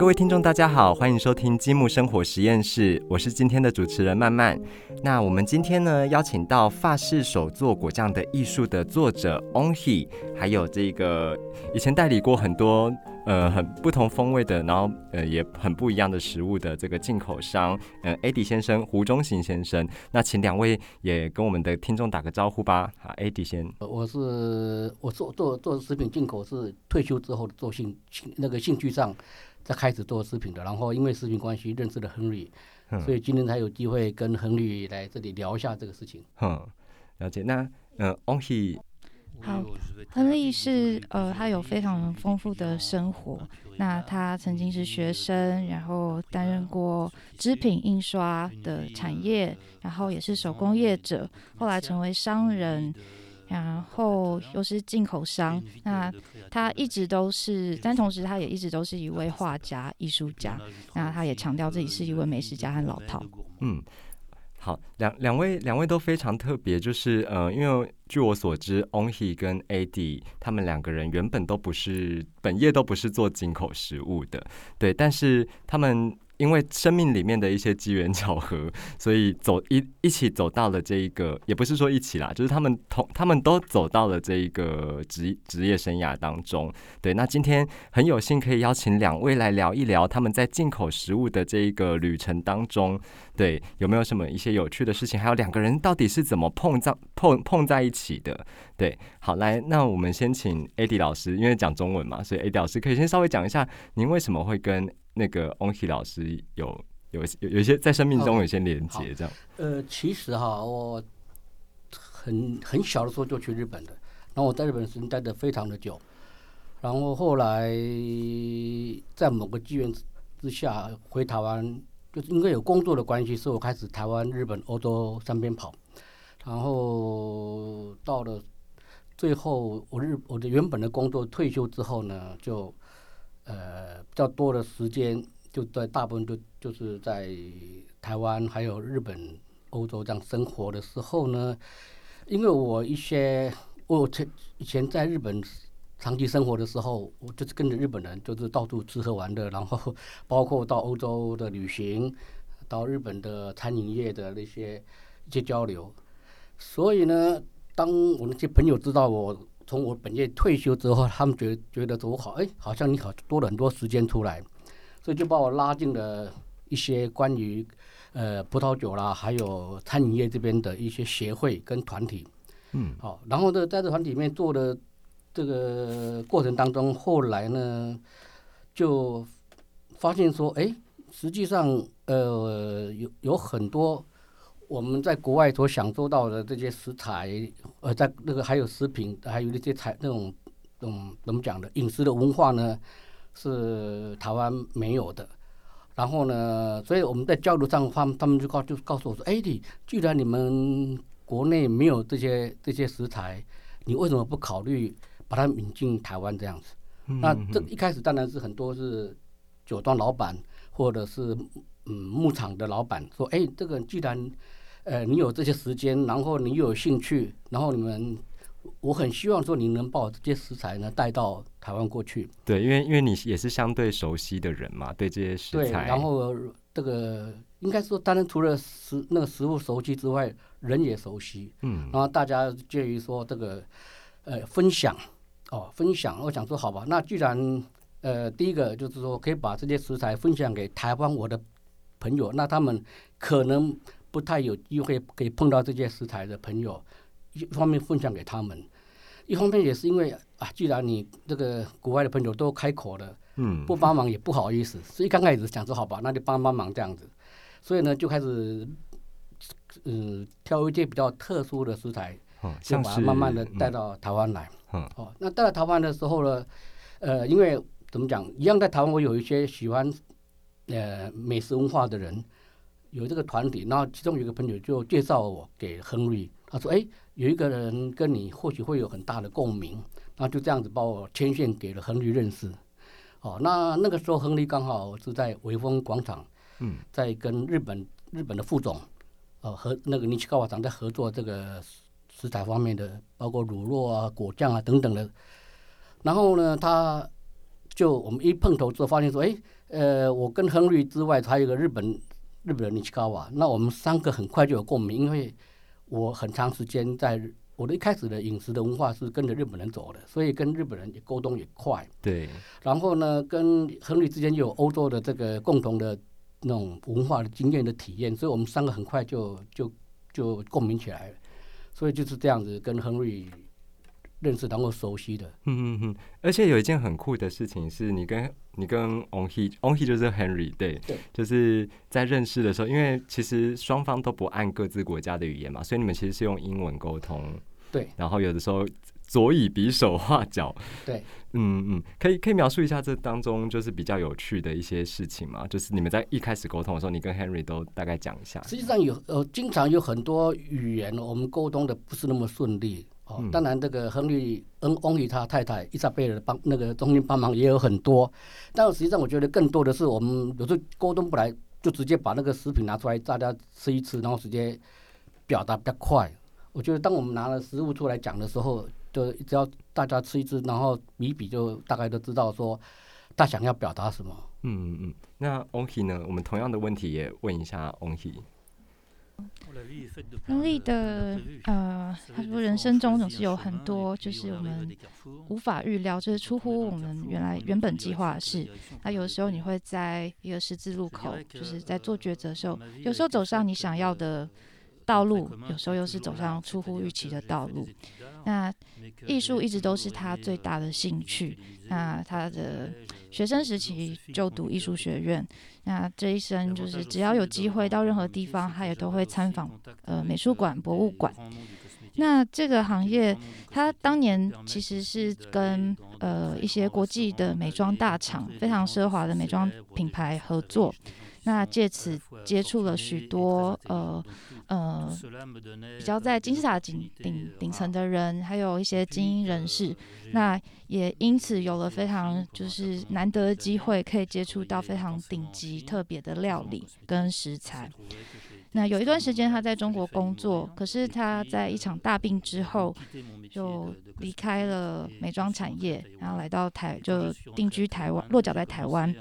各位听众，大家好，欢迎收听积木生活实验室，我是今天的主持人曼曼。那我们今天呢，邀请到法式手做果酱的艺术的作者 Onhe，还有这个以前代理过很多呃很不同风味的，然后呃也很不一样的食物的这个进口商，呃 a d 先生胡忠行先生。那请两位也跟我们的听众打个招呼吧。好 a d 先，我是我做做做食品进口是退休之后做兴兴那个兴趣上。在开始做食品的，然后因为食品关系认识了亨利，所以今天才有机会跟亨利来这里聊一下这个事情。嗯，了解。那嗯，Onhe，好，亨利是呃，他有非常丰富的生活。那他曾经是学生，然后担任过织品印刷的产业，然后也是手工业者，后来成为商人。然后又是进口商，那他一直都是，但同时他也一直都是一位画家、艺术家。那他也强调自己是一位美食家和老饕。嗯，好，两两位两位都非常特别，就是呃，因为据我所知，Onhe 跟 Adi 他们两个人原本都不是本业都不是做进口食物的，对，但是他们。因为生命里面的一些机缘巧合，所以走一一起走到了这一个，也不是说一起啦，就是他们同他们都走到了这一个职职业生涯当中。对，那今天很有幸可以邀请两位来聊一聊他们在进口食物的这一个旅程当中，对有没有什么一些有趣的事情？还有两个人到底是怎么碰在碰碰在一起的？对，好来，那我们先请 AD 老师，因为讲中文嘛，所以 AD 老师可以先稍微讲一下，您为什么会跟。那个 Onhe 老师有有有有一些在生命中有些连接，这样。呃，其实哈，我很很小的时候就去日本的，然后我在日本时间待的非常的久，然后后来在某个机缘之下回台湾，就是因为有工作的关系，所以我开始台湾、日本、欧洲三边跑，然后到了最后，我日我的原本的工作退休之后呢，就。呃，比较多的时间就在大部分就就是在台湾还有日本、欧洲这样生活的时候呢，因为我一些我前以前在日本长期生活的时候，我就是跟着日本人，就是到处吃喝玩乐，然后 包括到欧洲的旅行，到日本的餐饮业的那些一些交流，所以呢，当我那些朋友知道我。从我本业退休之后，他们觉觉得我好，哎，好像你好多了很多时间出来，所以就把我拉进了一些关于呃葡萄酒啦，还有餐饮业这边的一些协会跟团体。嗯，好，然后呢，在这团体里面做的这个过程当中，后来呢，就发现说，哎，实际上呃有有很多。我们在国外所享受到的这些食材，呃，在那个还有食品，还有那些材那种，嗯，怎么讲的饮食的文化呢，是台湾没有的。然后呢，所以我们在交流上，他们他们就告就告诉我说：“哎，你既然你们国内没有这些这些食材，你为什么不考虑把它引进台湾这样子？”那这一开始当然是很多是酒庄老板或者是嗯牧场的老板说：“哎，这个既然呃，你有这些时间，然后你又有兴趣，然后你们，我很希望说你能把这些食材呢带到台湾过去。对，因为因为你也是相对熟悉的人嘛，对这些食材。对，然后这个应该说，当然除了食那个食物熟悉之外，人也熟悉。嗯。然后大家介于说这个呃分享哦，分享。我想说，好吧，那既然呃第一个就是说可以把这些食材分享给台湾我的朋友，那他们可能。不太有机会可以碰到这些食材的朋友，一方面分享给他们，一方面也是因为啊，既然你这个国外的朋友都开口了，嗯，不帮忙也不好意思，所以刚开始想说好吧，那就帮帮忙这样子，所以呢就开始，嗯，挑一些比较特殊的食材，哦就把它慢慢的带到台湾来，哦，那带到台湾的时候呢，呃，因为怎么讲，一样在台湾我有一些喜欢呃美食文化的人。有这个团体，然后其中有一个朋友就介绍我给亨利，他说：“哎，有一个人跟你或许会有很大的共鸣。”然后就这样子把我牵线给了亨利认识。哦，那那个时候亨利刚好是在维丰广场，嗯，在跟日本日本的副总，呃，和那个尼奇高瓦厂在合作这个食材方面的，包括乳酪啊、果酱啊等等的。然后呢，他就我们一碰头之后发现说：“哎。”呃，我跟亨利之外，还有一个日本日本人尼奇高瓦，那我们三个很快就有共鸣，因为我很长时间在我的一开始的饮食的文化是跟着日本人走的，所以跟日本人也沟通也快。对。然后呢，跟亨利之间有欧洲的这个共同的那种文化的经验的体验，所以我们三个很快就就就共鸣起来了。所以就是这样子跟亨利。认识然后熟悉的，嗯嗯嗯，而且有一件很酷的事情是，你跟你跟 On He，On He 就是 Henry，对，对，就是在认识的时候，因为其实双方都不按各自国家的语言嘛，所以你们其实是用英文沟通，对，然后有的时候左以比手画脚，对，嗯嗯，可以可以描述一下这当中就是比较有趣的一些事情嘛，就是你们在一开始沟通的时候，你跟 Henry 都大概讲一下。实际上有呃，经常有很多语言我们沟通的不是那么顺利。哦，当然，这个亨利恩翁与他太太伊莎贝尔帮那个中间帮忙也有很多，但实际上我觉得更多的是我们有时候沟通不来，就直接把那个食品拿出来，大家吃一吃，然后直接表达比较快。我觉得当我们拿了食物出来讲的时候，就只要大家吃一吃，然后比比就大概都知道说他想要表达什么。嗯嗯嗯。那翁希呢？我们同样的问题也问一下翁能力的呃，他说人生中总是有很多就是我们无法预料，就是出乎我们原来原本计划的事。那有时候你会在一个十字路口，就是在做抉择的时候，有时候走上你想要的道路，有时候又是走上出乎预期的道路。那艺术一直都是他最大的兴趣。那他的学生时期就读艺术学院。那这一生就是只要有机会到任何地方，他也都会参访呃美术馆、博物馆。那这个行业，他当年其实是跟呃一些国际的美妆大厂、非常奢华的美妆品牌合作。那借此接触了许多呃呃比较在金字塔顶顶顶层的人，还有一些精英人士。那也因此有了非常就是难得的机会，可以接触到非常顶级特别的料理跟食材。那有一段时间他在中国工作，可是他在一场大病之后就离开了美妆产业，然后来到台就定居台湾，落脚在台湾。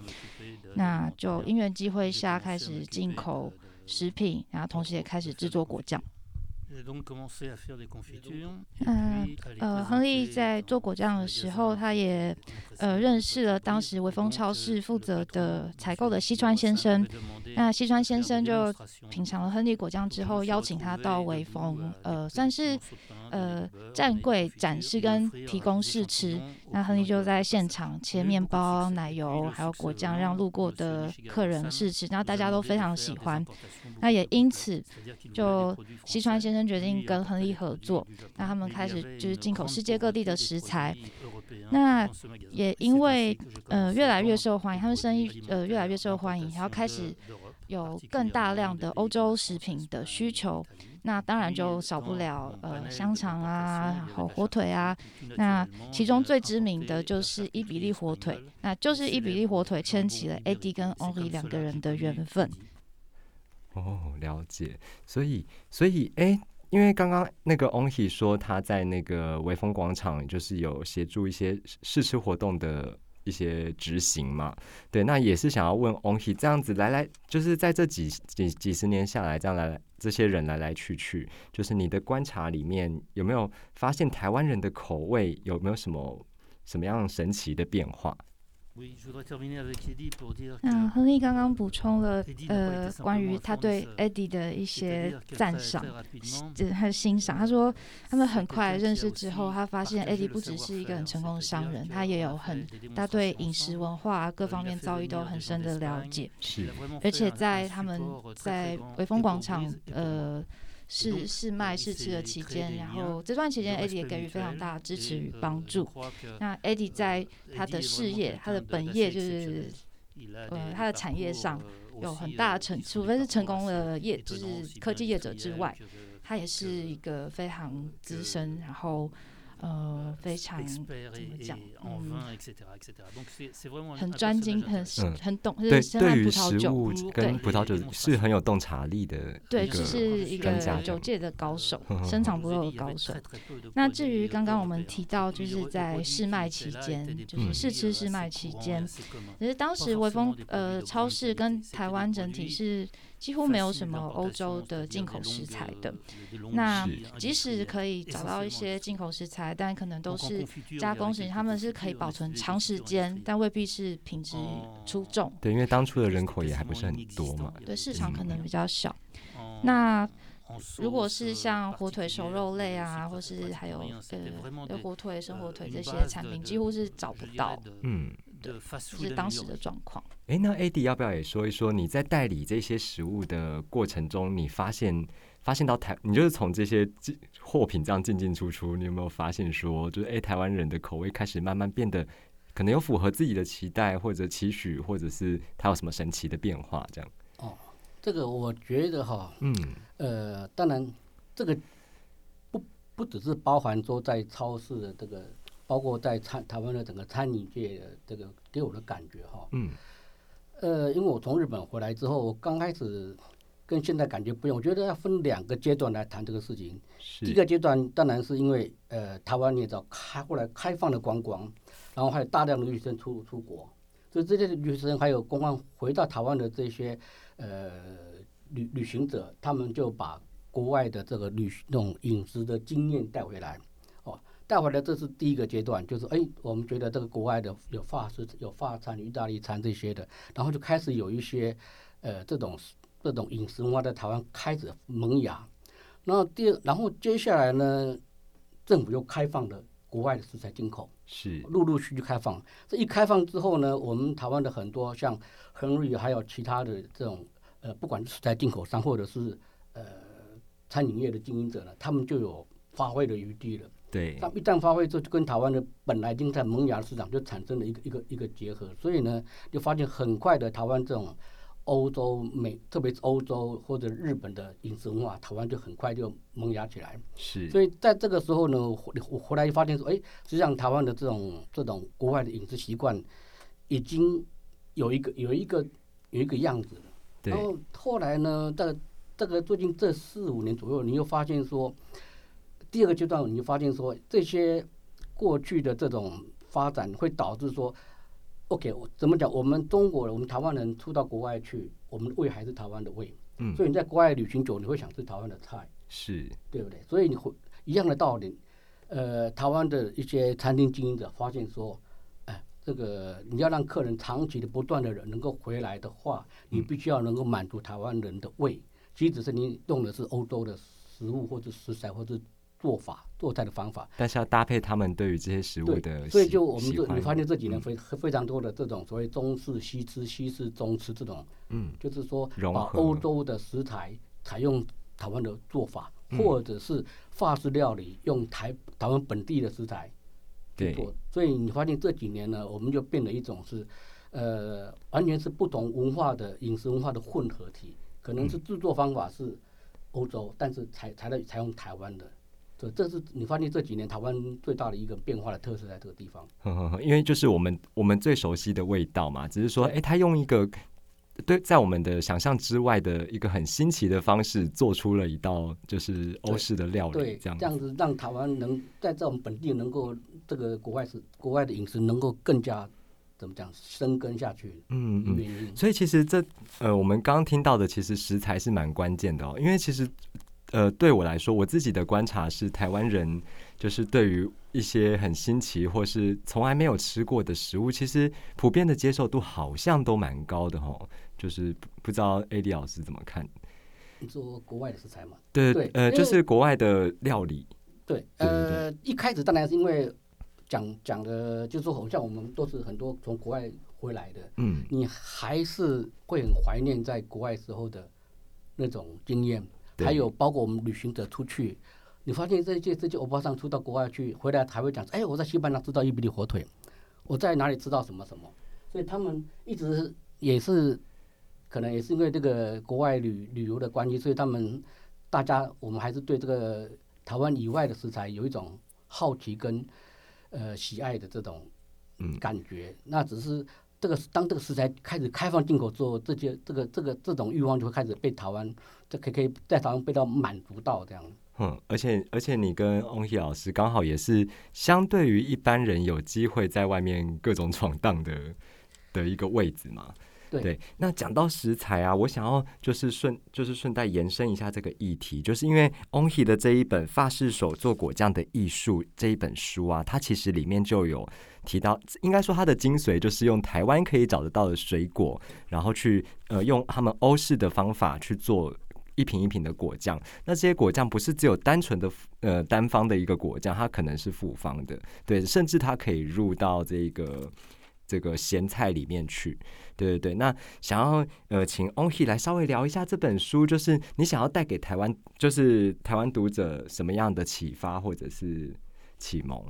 那就因缘机会下开始进口食品，然后同时也开始制作果酱。嗯，呃，亨利在做果酱的时候，他也呃认识了当时微风超市负责的采购的西川先生。那西川先生就品尝了亨利果酱之后，邀请他到微风，呃，算是呃站柜展示跟提供试吃。那亨利就在现场切面包、奶油还有果酱，让路过的客人试吃，然后大家都非常喜欢。那也因此，就西川先生决定跟亨利合作，那他们开始就是进口世界各地的食材。那也因为呃越来越受欢迎，他们生意呃越来越受欢迎，然后开始有更大量的欧洲食品的需求。那当然就少不了呃香肠啊，然后火腿啊。那其中最知名的就是伊比利火腿，那就是伊比利火腿牵起了 Eddie 跟 Only 两个人的缘分。哦，了解。所以，所以，哎，因为刚刚那个 Onhi 说他在那个微风广场，就是有协助一些试吃活动的一些执行嘛。对，那也是想要问 Onhi，这样子来来，就是在这几几几十年下来，这样来来这些人来来去去，就是你的观察里面有没有发现台湾人的口味有没有什么什么样神奇的变化？那亨利刚刚补充了呃关于他对 Eddie 的一些赞赏，就是他的欣赏。他说他们很快认识之后，他发现 Eddie 不只是一个很成功的商人，他也有很他对饮食文化各方面遭遇都很深的了解。是，而且在他们在威风广场呃。试试卖试吃的期间，然后这段期间，Eddie 也给予非常大的支持与帮助。那 Eddie 在他的事业、他的本业，就是呃他的产业上有很大的成，除非是成功的业，就是科技业者之外，他也是一个非常资深，然后呃，非常怎么讲？嗯，很专精，很很懂，对，对于食物跟葡萄酒是很有洞察力的。对，就是一个酒界的高手，深藏不露的高手。那至于刚刚我们提到，就是在试卖期间，就是试吃试卖期间，其实当时微风呃超市跟台湾整体是。几乎没有什么欧洲的进口食材的，那即使可以找到一些进口食材，但可能都是加工型，他们是可以保存长时间，但未必是品质出众。对，因为当初的人口也还不是很多嘛，对，市场可能比较小。那如果是像火腿、熟肉类啊，或是还有呃火腿、生火腿这些产品，几乎是找不到。嗯。是当时的状况。哎，那 AD 要不要也说一说？你在代理这些食物的过程中，你发现发现到台，你就是从这些货品这样进进出出，你有没有发现说，就是哎，台湾人的口味开始慢慢变得可能有符合自己的期待或者期许，或者是它有什么神奇的变化？这样？哦，这个我觉得哈，嗯，呃，当然这个不不只是包含说在超市的这个。包括在餐台湾的整个餐饮界的这个给我的感觉哈，嗯，呃，因为我从日本回来之后，我刚开始跟现在感觉不一样，我觉得要分两个阶段来谈这个事情。第一个阶段当然是因为呃，台湾你也知道开后来开放的观光，然后还有大量的留学生出出国，所以这些留学生还有公安回到台湾的这些呃旅旅行者，他们就把国外的这个旅那种饮食的经验带回来。带回来，这是第一个阶段，就是哎，我们觉得这个国外的有法式、有法餐、意大利餐这些的，然后就开始有一些呃这种这种饮食文化在台湾开始萌芽。那第二，然后接下来呢，政府又开放了国外的食材进口，是陆陆续续开放。这一开放之后呢，我们台湾的很多像亨瑞还有其他的这种呃，不管是食材进口商或者是呃餐饮业的经营者呢，他们就有发挥的余地了。对，它一旦发挥之后，就跟台湾的本来已经在萌芽的市场就产生了一个一个一个结合，所以呢，就发现很快的台湾这种欧洲美，特别是欧洲或者日本的饮食文化，台湾就很快就萌芽起来。是，所以在这个时候呢，我我回来就发现说，哎，实际上台湾的这种这种国外的饮食习惯，已经有一个有一个有一个样子了。然后后来呢，在这个最近这四五年左右，你又发现说。第二个阶段，你就发现说，这些过去的这种发展会导致说，OK，我怎么讲？我们中国人，我们台湾人出到国外去，我们的胃还是台湾的胃。嗯。所以你在国外旅行久，你会想吃台湾的菜，是对不对？所以你会一样的道理。呃，台湾的一些餐厅经营者发现说，哎，这个你要让客人长期的、不断的人能够回来的话，你必须要能够满足台湾人的胃。即使是你用的是欧洲的食物或者食材或者。做法做菜的方法，但是要搭配他们对于这些食物的，所以就我们就你发现这几年非非常多的这种所谓中式西吃、西式中吃这种，嗯，就是说把欧洲的食材采用台湾的做法，或者是法式料理用台台湾本地的食材去做，所以你发现这几年呢，我们就变了一种是，呃，完全是不同文化的饮食文化的混合体，可能是制作方法是欧洲，但是采采的采用台湾的。这这是你发现这几年台湾最大的一个变化的特色，在这个地方。因为就是我们我们最熟悉的味道嘛，只是说，哎，他用一个对在我们的想象之外的一个很新奇的方式，做出了一道就是欧式的料理，这样这样子让台湾能在这种本地能够这个国外是国外的饮食能够更加怎么讲生根下去。嗯嗯。所以其实这呃，我们刚刚听到的，其实食材是蛮关键的哦，因为其实。呃，对我来说，我自己的观察是，台湾人就是对于一些很新奇或是从来没有吃过的食物，其实普遍的接受度好像都蛮高的哈。就是不知道 AD 老师怎么看？你说国外的食材吗？对对，呃，就是国外的料理。对，呃，一开始当然是因为讲讲的，就是说，好像我们都是很多从国外回来的，嗯，你还是会很怀念在国外时候的那种经验。还有包括我们旅行者出去，你发现这些这些欧巴桑出到国外去，回来还会讲，哎，我在西班牙吃到伊比利火腿，我在哪里吃到什么什么，所以他们一直也是，可能也是因为这个国外旅旅游的关系，所以他们大家我们还是对这个台湾以外的食材有一种好奇跟呃喜爱的这种嗯。感觉。那只是这个当这个食材开始开放进口之后，这些这个这个这种欲望就会开始被台湾，这可以可以在台湾被到满足到这样。嗯，而且而且你跟翁希老师刚好也是相对于一般人有机会在外面各种闯荡的的一个位置嘛。对那讲到食材啊，我想要就是顺就是顺带延伸一下这个议题，就是因为翁希的这一本《法式手做果酱的艺术》这一本书啊，它其实里面就有提到，应该说它的精髓就是用台湾可以找得到的水果，然后去呃用他们欧式的方法去做。一瓶一瓶的果酱，那这些果酱不是只有单纯的呃单方的一个果酱，它可能是复方的，对，甚至它可以入到这个这个咸菜里面去，对对对。那想要呃请 Onhi 来稍微聊一下这本书，就是你想要带给台湾，就是台湾读者什么样的启发或者是启蒙？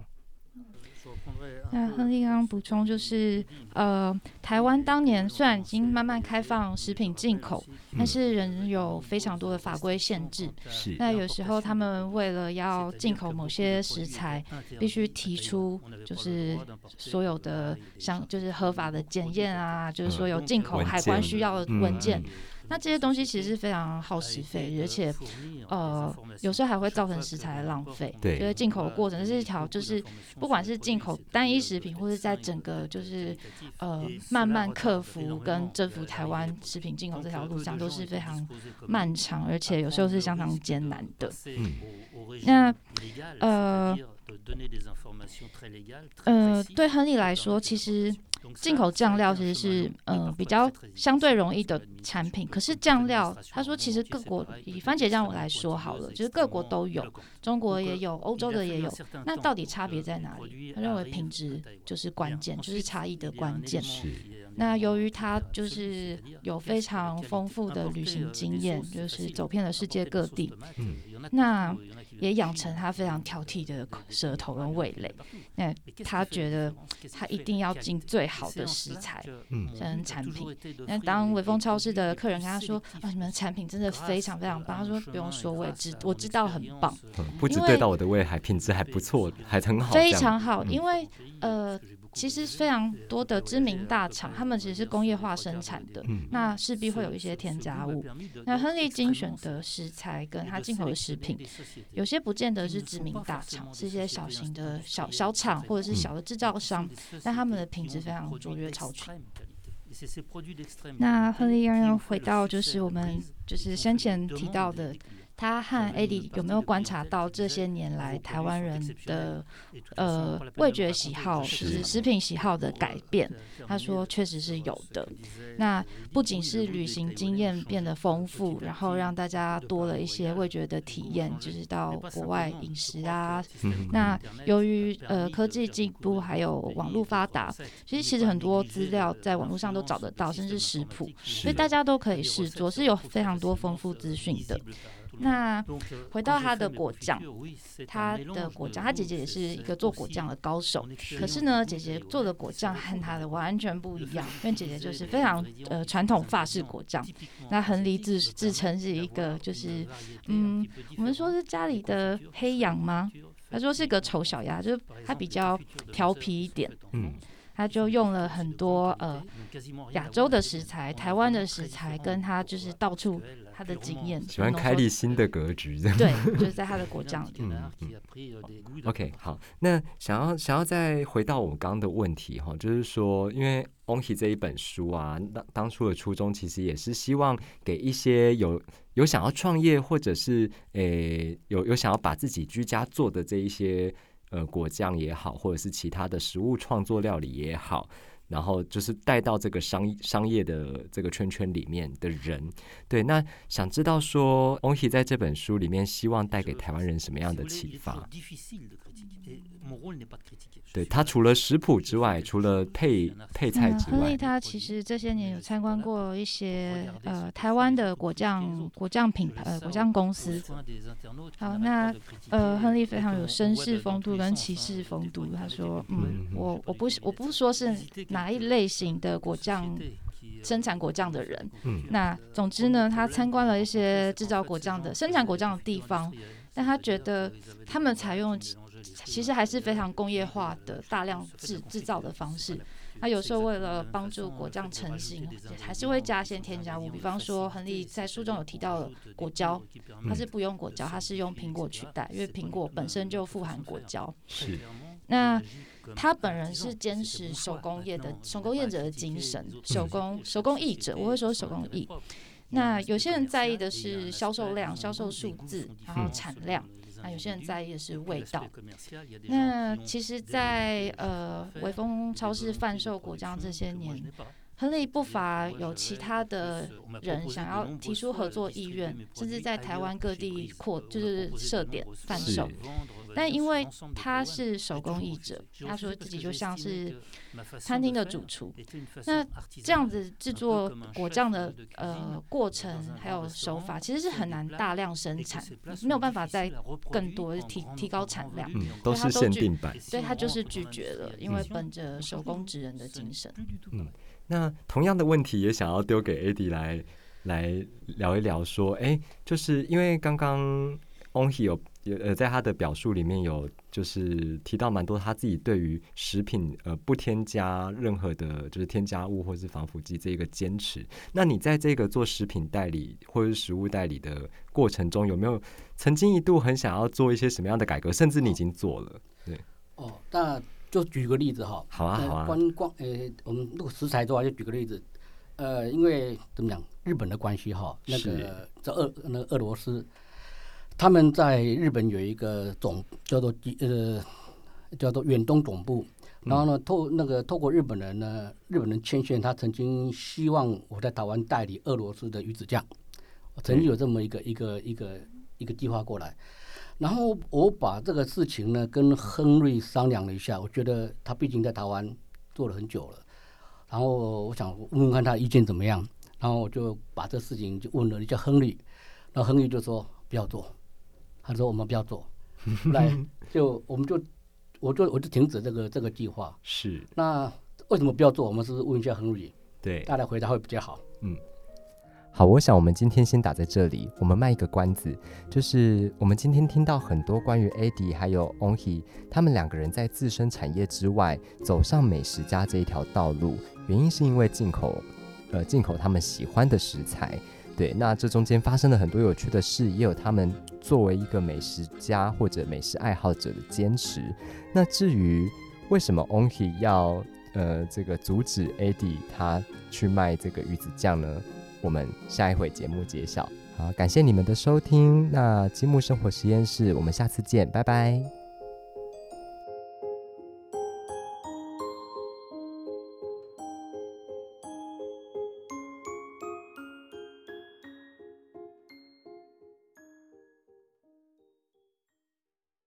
那亨利刚刚补充就是，呃，台湾当年虽然已经慢慢开放食品进口，但是仍有非常多的法规限制。是。那有时候他们为了要进口某些食材，必须提出就是所有的像就是合法的检验啊，就是说有进口海关需要的文件。那这些东西其实是非常耗时费，而且呃有时候还会造成食材的浪费。对，就是进口的过程是一条，就是不管是进口单一食品，或者在整个就是呃慢慢克服跟征服台湾食品进口这条路上，都是非常漫长，而且有时候是相当艰难的。嗯，那呃呃，对亨利来说，其实。进口酱料其实是呃比较相对容易的产品，可是酱料他说其实各国以番茄酱来说好了，就是各国都有，中国也有，欧洲的也有，那到底差别在哪里？他认为品质就是关键，就是差异的关键。那由于他就是有非常丰富的旅行经验，就是走遍了世界各地，那也养成他非常挑剔的舌头跟味蕾。那他觉得他一定要进最好的食材，嗯，跟产品。那当微风超市的客人跟他说：“啊，你们的产品真的非常非常棒。”他说：“不用说，我也知我知道很棒，不止对到我的胃，还品质还不错，还很好，非常好。因为呃。”其实非常多的知名大厂，他们其实是工业化生产的，那势必会有一些添加物。那亨利精选的食材跟他进口的食品，有些不见得是知名大厂，是一些小型的小小厂或者是小的制造商，但他们的品质非常卓越超群。那亨利刚刚回到就是我们就是先前提到的。他和 AD 有没有观察到这些年来台湾人的呃味觉喜好，是食品喜好的改变？他说确实是有的。那不仅是旅行经验变得丰富，然后让大家多了一些味觉的体验，就是到国外饮食啊。那由于呃科技进步，还有网络发达，其实其实很多资料在网络上都找得到，甚至食谱，所以大家都可以试做，是有非常多丰富资讯的。那回到他的果酱，他的果酱，他姐姐也是一个做果酱的高手。可是呢，姐姐做的果酱和他的完全不一样，因为姐姐就是非常呃传统法式果酱。那亨利自自称是一个就是嗯，我们说是家里的黑羊吗？他说是个丑小鸭，就是他比较调皮一点。嗯。他就用了很多呃亚洲的食材、台湾的食材，跟他就是到处他的经验，喜欢开立新的格局，对，就是在他的国酱里。嗯 嗯。OK，好，那想要想要再回到我们刚刚的问题哈，就是说，因为 Onki 这一本书啊，当当初的初衷其实也是希望给一些有有想要创业或者是诶有有想要把自己居家做的这一些。呃，果酱也好，或者是其他的食物创作料理也好，然后就是带到这个商商业的这个圈圈里面的人，对，那想知道说，Onhi 在这本书里面希望带给台湾人什么样的启发？对他除了食谱之外，除了配配菜之外，亨利他其实这些年有参观过一些呃台湾的果酱果酱品牌呃果酱公司。好，那呃亨利非常有绅士风度跟骑士风度。他说，嗯，我我不我不说是哪一类型的果酱生产果酱的人，嗯，那总之呢，他参观了一些制造果酱的生产果酱的地方，但他觉得他们采用。其实还是非常工业化的大量制制造的方式。那有时候为了帮助果酱成型，还是会加一些添加物，比方说亨利在书中有提到果胶，它是不用果胶，它是用苹果取代，因为苹果本身就富含果胶。是。那他本人是坚持手工业的手工业者的精神，手工手工艺者，我会说手工艺。那有些人在意的是销售量、销售数字，然后产量。那有些人在意的是味道。那其实，在呃微风超市贩售果酱这些年，亨利不乏有其他的人想要提出合作意愿，甚至在台湾各地扩就是设点贩售。但因为他是手工艺者，他说自己就像是餐厅的主厨。那这样子制作果酱的呃过程还有手法，其实是很难大量生产，没有办法再更多提提高产量。嗯，都是限定版。对他就是拒绝了，因为本着手工职人的精神。嗯，那同样的问题也想要丢给 AD 来来聊一聊，说，哎，就是因为刚刚 Onhe 有。呃，在他的表述里面有就是提到蛮多他自己对于食品呃不添加任何的，就是添加物或是防腐剂这一个坚持。那你在这个做食品代理或者是食物代理的过程中，有没有曾经一度很想要做一些什么样的改革？甚至你已经做了？对。哦，那就举个例子哈。好啊，好啊。观光呃，我们那个食材的话，就举个例子。呃，因为怎么讲，日本的关系哈，那个在俄那个俄罗斯。他们在日本有一个总叫做呃叫做远东总部，然后呢透那个透过日本人呢，日本人牵线，他曾经希望我在台湾代理俄罗斯的鱼子酱，曾经有这么一个一个一个一个计划过来，然后我把这个事情呢跟亨瑞商量了一下，我觉得他毕竟在台湾做了很久了，然后我想问问看他意见怎么样，然后我就把这事情就问了一下亨利，然后亨利就说不要做。他说：“我们不要做，来 就我们就我就我就停止这个这个计划。是那为什么不要做？我们是问一下亨利，对，大家回答会比较好。嗯，好，我想我们今天先打在这里，我们卖一个关子，就是我们今天听到很多关于 Adi 还有 Onhe 他们两个人在自身产业之外走上美食家这一条道路，原因是因为进口呃进口他们喜欢的食材。”对，那这中间发生了很多有趣的事，也有他们作为一个美食家或者美食爱好者的坚持。那至于为什么 Onhe 要呃这个阻止 Adi 他去卖这个鱼子酱呢？我们下一回节目揭晓。好，感谢你们的收听。那积木生活实验室，我们下次见，拜拜。